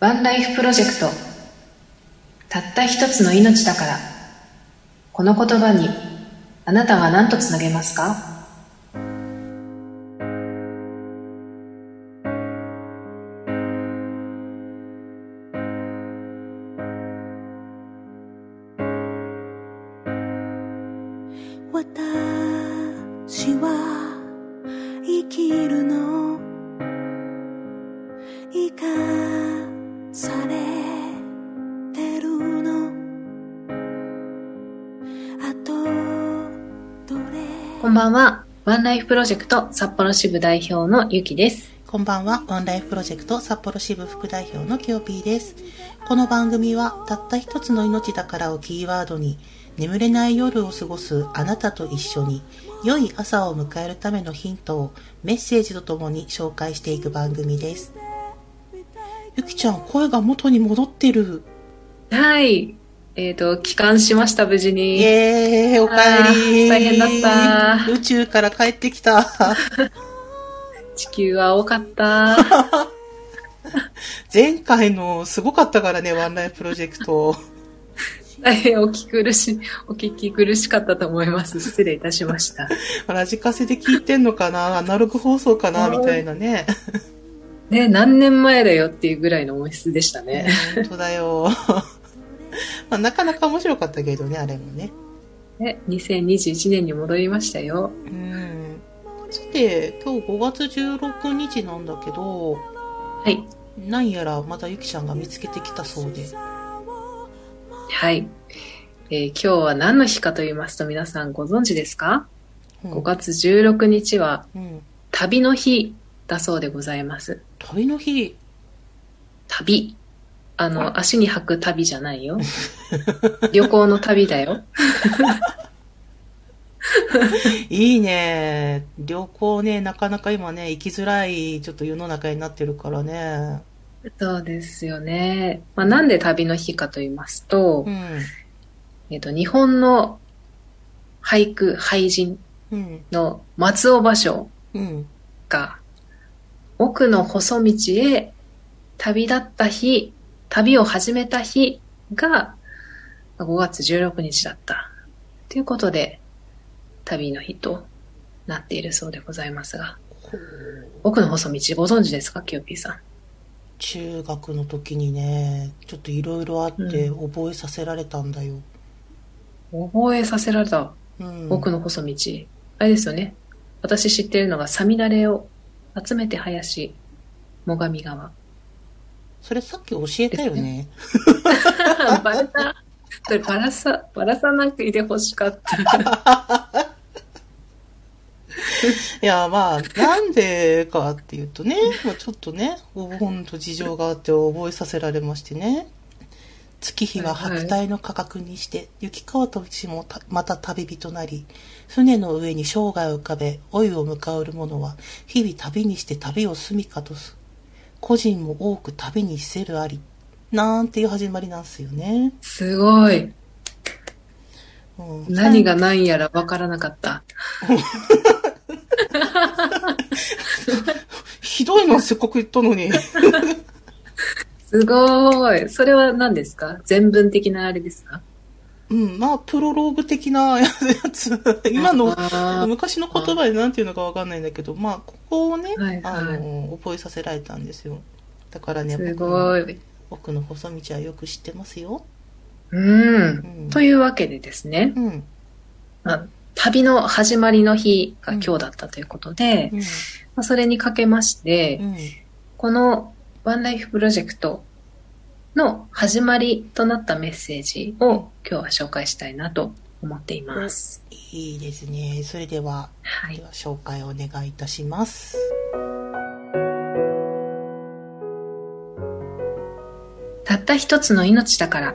ワンライフプロジェクト。たった一つの命だから。この言葉にあなたは何とつなげますか？私は生きるの。生かされてるの。あとどれ？こんばんは。ワンライフプロジェクト札幌支部代表のゆきです。こんばんは、ワンライフプロジェクト札幌支部副代表のキヨピーです。この番組は、たった一つの命だからをキーワードに、眠れない夜を過ごすあなたと一緒に、良い朝を迎えるためのヒントをメッセージとともに紹介していく番組です。ゆきちゃん、声が元に戻ってる。はい。えっ、と帰還しました無事イにエーイ、おかえり。大変だった。宇宙から帰ってきた。地球は多かった。前回のすごかったからね、ワンライフプロジェクト。大変お聞き苦しお聞き苦しかったと思います。失礼いたしました。ラジカセで聞いてんのかな？アナログ放送かな？みたいなね。ね何年前だよっていうぐらいの音質でしたね本当だよ。まあ、なかなか面白かったけどね、あれもね。ね2021年に戻りましたようん。さて、今日5月16日なんだけど、はいなんやらまたゆきちゃんが見つけてきたそうで。はい、えー今日は何の日かと言いますと皆さんご存知ですか、うん5月16日はうん。旅の日だそうでございます旅の日。旅あの足に履く旅じゃないよ 旅行の旅だよ いいね。旅行ね、なかなか今ね、行きづらい、ちょっと世の中になってるからね。そうですよね、まあ、なんで旅の日かと言いますと、うん。えっと日本の俳句俳人うん。の松尾芭蕉うん。が奥の細道へ旅立った日、旅を始めた日が5月16日だった。ということで、旅の日となっているそうでございますが、奥の細道ご存知ですか、キヨピーさん。中学の時にね、ちょっといろいろあって覚えさせられたんだよ。覚えさせられたうん。奥の細道。あれですよね。私知ってるのが、サミダレを集めて林、最上川。それさっき教えたよね。バレた。それバラさ、バラさなくいてほしかった。いや、まあ、なんでかっていうとね、まあちょっとね、ほんと事情があって覚えさせられましてね。月日は白帯の価格にして、雪川とちもたまた旅人なり、船の上に生涯を浮かべ、老いを迎える者は、日々旅にして旅を住みかとす。個人も多く旅にせるあり。なんていう始まりなんですよね。すごい。うん何が何やらわからなかった。ひどいな、せっかく言ったのに。すごい。それは何ですか？全文的なあれですか？うん、まあ、プロローグ的なやつ。今の昔の言葉で何て言うのかわかんないんだけど、まあ、ここをね、はいはいあの、覚えさせられたんですよ。だからね、す僕のごい。僕の細道はよく知ってますよ。うん。んというわけでですね、うん。まあ旅の始まりの日が今日だったということで、うん。まあ、それにかけまして、うん。このワンライフプロジェクトの始まりとなったメッセージを今日は紹介したいなと思っています。いいですね。それでは、はい。では紹介をお願いいたします。たった一つの命だから、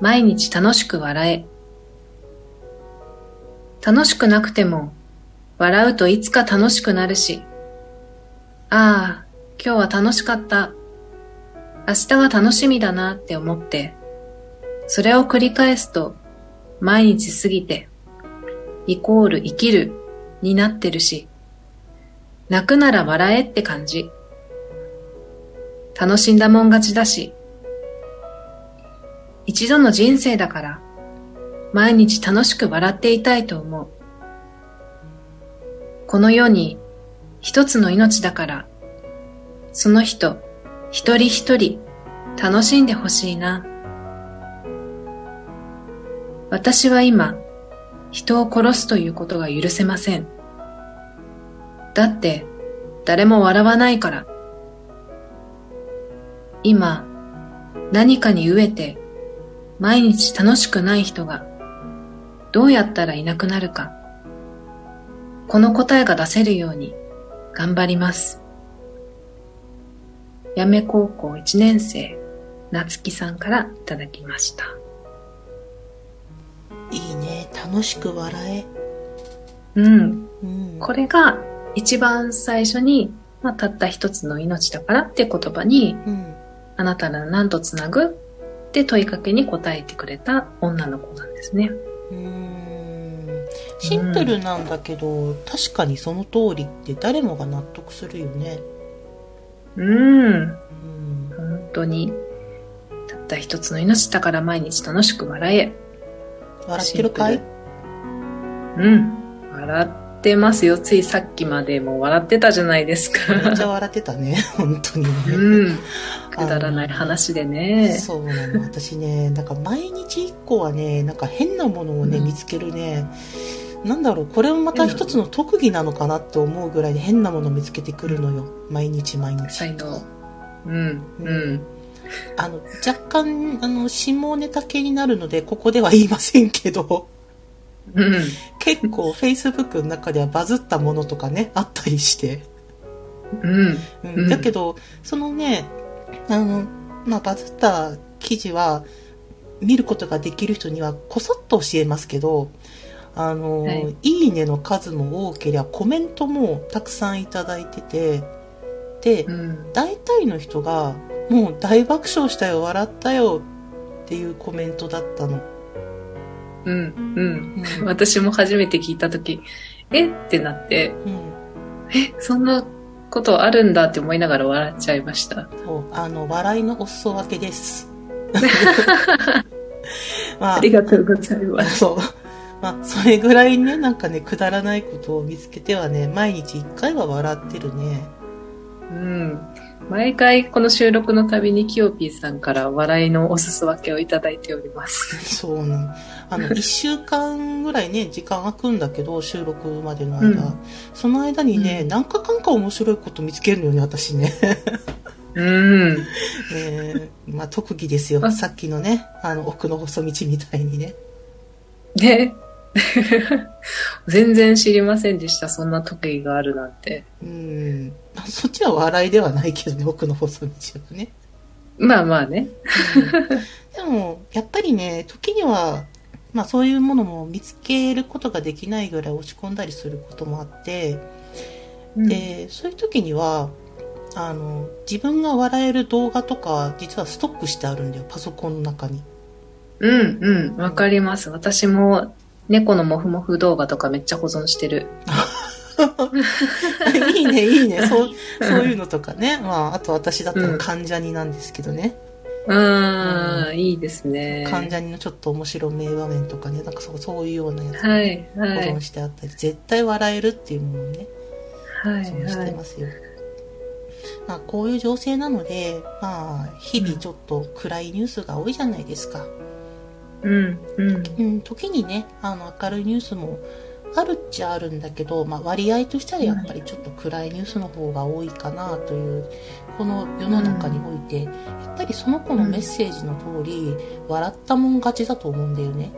毎日楽しく笑え。楽しくなくても、笑うといつか楽しくなるし、ああ、今日は楽しかった。明日が楽しみだなって思って、それを繰り返すと、毎日過ぎて、イコール生きるになってるし、泣くなら笑えって感じ。楽しんだもん勝ちだし、一度の人生だから、毎日楽しく笑っていたいと思う。この世に一つの命だから、その人、一人一人、楽しんでほしいな。私は今、人を殺すということが許せません。だって、誰も笑わないから。今、何かに飢えて、毎日楽しくない人が、どうやったらいなくなるか。この答えが出せるように、頑張ります。やめ高校1年生、なつきさんからいただきました。いいね。楽しく笑え。うん。うん。これが一番最初に、まあ、たった一つの命だからって言葉に、うん。あなたなら何とつなぐ？って問いかけに答えてくれた女の子なんですね。うーんシンプルなんだけど、確かにその通りって誰もが納得するよね。うん。うん。本当に、たった一つの命だから毎日楽しく笑え。笑ってるかい？うん。笑ってますよ。ついさっきまでも笑ってたじゃないですめっちゃか。笑ってたね。本当にね。うん。くだらない話でね。そうなの。私ね、なんか毎日一個はね、なんか変なものをね、うん見つけるね。なんだろう、これもまた一つの特技なのかなって思うぐらいで変なもの見つけてくるのよ。毎日毎日。才能。うん。うん。あの、若干、あの、下ネタ系になるので、ここでは言いませんけど、うん。結構 Facebook の中ではバズったものとかね、あったりして。うん。うんうんだけど、そのね、あの、まあ、バズった記事は、見ることができる人にはこそっと教えますけど、あの、はいい、いねの数も多ければコメントもたくさんいただいてて、で、うん。大体の人が、もう大爆笑したよ、笑ったよっていうコメントだったの。うん。うん。うん私も初めて聞いたとき、え？ってなって、うんえ、そんなことあるんだって思いながら笑っちゃいました。そう、あの、笑いのお裾分けです。まありがとうございます。そう。まあ、それぐらいね、なんかね、くだらないことを見つけてはね、毎日一回は笑ってるね。うん。毎回この収録のたびにキヨピーさんから笑いのお裾分けをいただいております。そうなの。あの、一週間ぐらいね、時間空くんだけど、収録までの間。うんその間にね、うん何かかんか面白いこと見つけるのよね、私ね。うん。えーまあ、特技ですよ。あさっきのね、あの、奥の細道みたいにね。ね。全然知りませんでした。そんな特技があるなんて。うん。まあそっちは笑いではないけどね、奥の細道はね。まあまあね。でも、やっぱりね、時には、まあそういうものも見つけることができないぐらい落ち込んだりすることもあって、うんで、そういう時には、あの、自分が笑える動画とか、実はストックしてあるんだよ、パソコンの中に。うんうん。わかります。私も猫のモフモフ動画とかめっちゃ保存してる。いいね、いいね、そう、そういうのとかね。まあ、あと私だったら関ジャニなんですけどね。うーん、いいですね。関ジャニのちょっと面白名場面とかね、なんかそうそういうようなやつはい、保はい存。してあったり、絶対笑えるっていうものをね、はい、保存しはい。てますよ。まあ、こういう情勢なので、まあ、日々ちょっと暗いニュースが多いじゃないですか。うん、うん。うん、時にね、あの、明るいニュースもあるっちゃあるんだけど、まあ、割合としてはやっぱりちょっと暗いニュースの方が多いかなという、この世の中において、やっぱりその子のメッセージの通り、笑ったもん勝ちだと思うんだよね。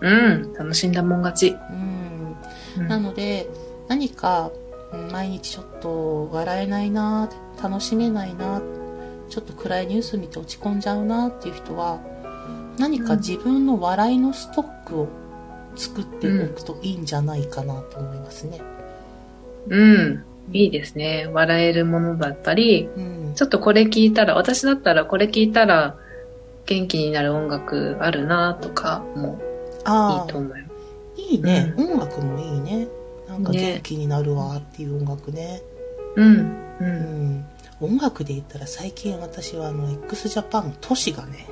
うん、楽しんだもん勝ち。うん。うんなので、何か、うん毎日ちょっと笑えないな、楽しめないな、ちょっと暗いニュース見て落ち込んじゃうなっていう人は、何か自分の笑いのストックを作っておくといいんじゃないかなと思いますね。うん、いいですね。笑えるものだったり、うん。ちょっとこれ聞いたら、私だったらこれ聞いたら元気になる音楽あるなとかもいいと思うよ。いいね、う音楽もいいね。なんかね元気になるわっていう音楽ね。うん、う。うんん。音楽で言ったら最近私はあの x ジャパンの都市がね、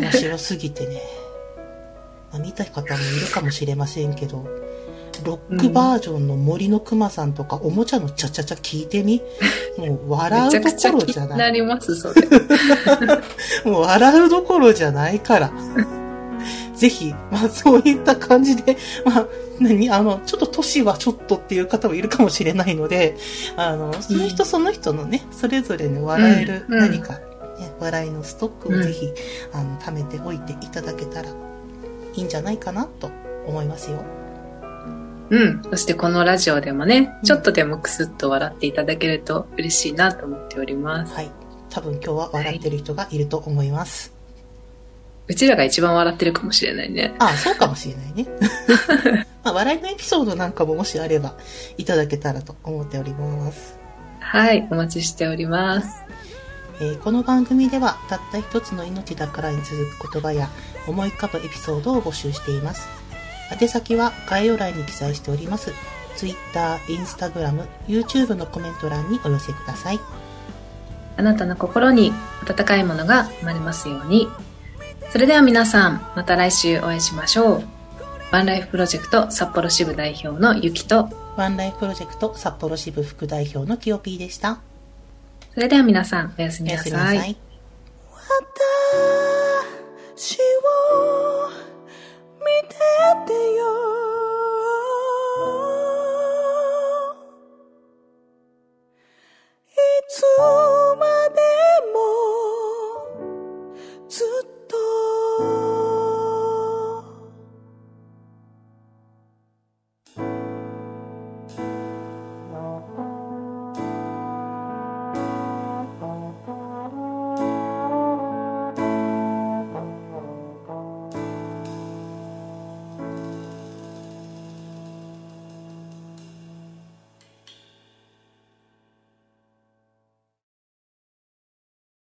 面白すぎてね、まあ、見た方もいるかもしれませんけど、ロックバージョンの森のくまさんとか、おもちゃのチャチャチャ聞いてみ？もう笑うどころじゃな。気にないります、それ。もう笑うどころじゃないから。ぜひ、まあそういった感じで、まあ、何？あの、ちょっと年はちょっとっていう方もいるかもしれないので、あの、その人その人のね、それぞれの笑えるうん何か、ね、笑いのストックをぜひ、あの、貯めておいていただけたらいいんじゃないかなと思いますよ。うん。そしてこのラジオでもねう、んちょっとでもクスッと笑っていただけると嬉しいなと思っております。はい。多分今日は笑ってる人がいると思います。うちらが一番笑ってるかもしれないね。ああ、そうかもしれないね。まあ、笑いのエピソードなんかももしあればいただけたらと思っております。はい。お待ちしております。えーこの番組ではたった一つの命だからに続く言葉や思い浮かぶエピソードを募集しています。宛先は概要欄に記載しております。Twitter、Instagram、YouTube のコメント欄にお寄せください。あなたの心に温かいものが生まれますように。それでは皆さん、また来週お会いしましょう。ワンライフプロジェクト札幌支部代表のゆきと、ワンライフプロジェクト札幌支部副代表のキヨピーでした。それでは皆さん、おやすみなさい。私を見ててよいつまで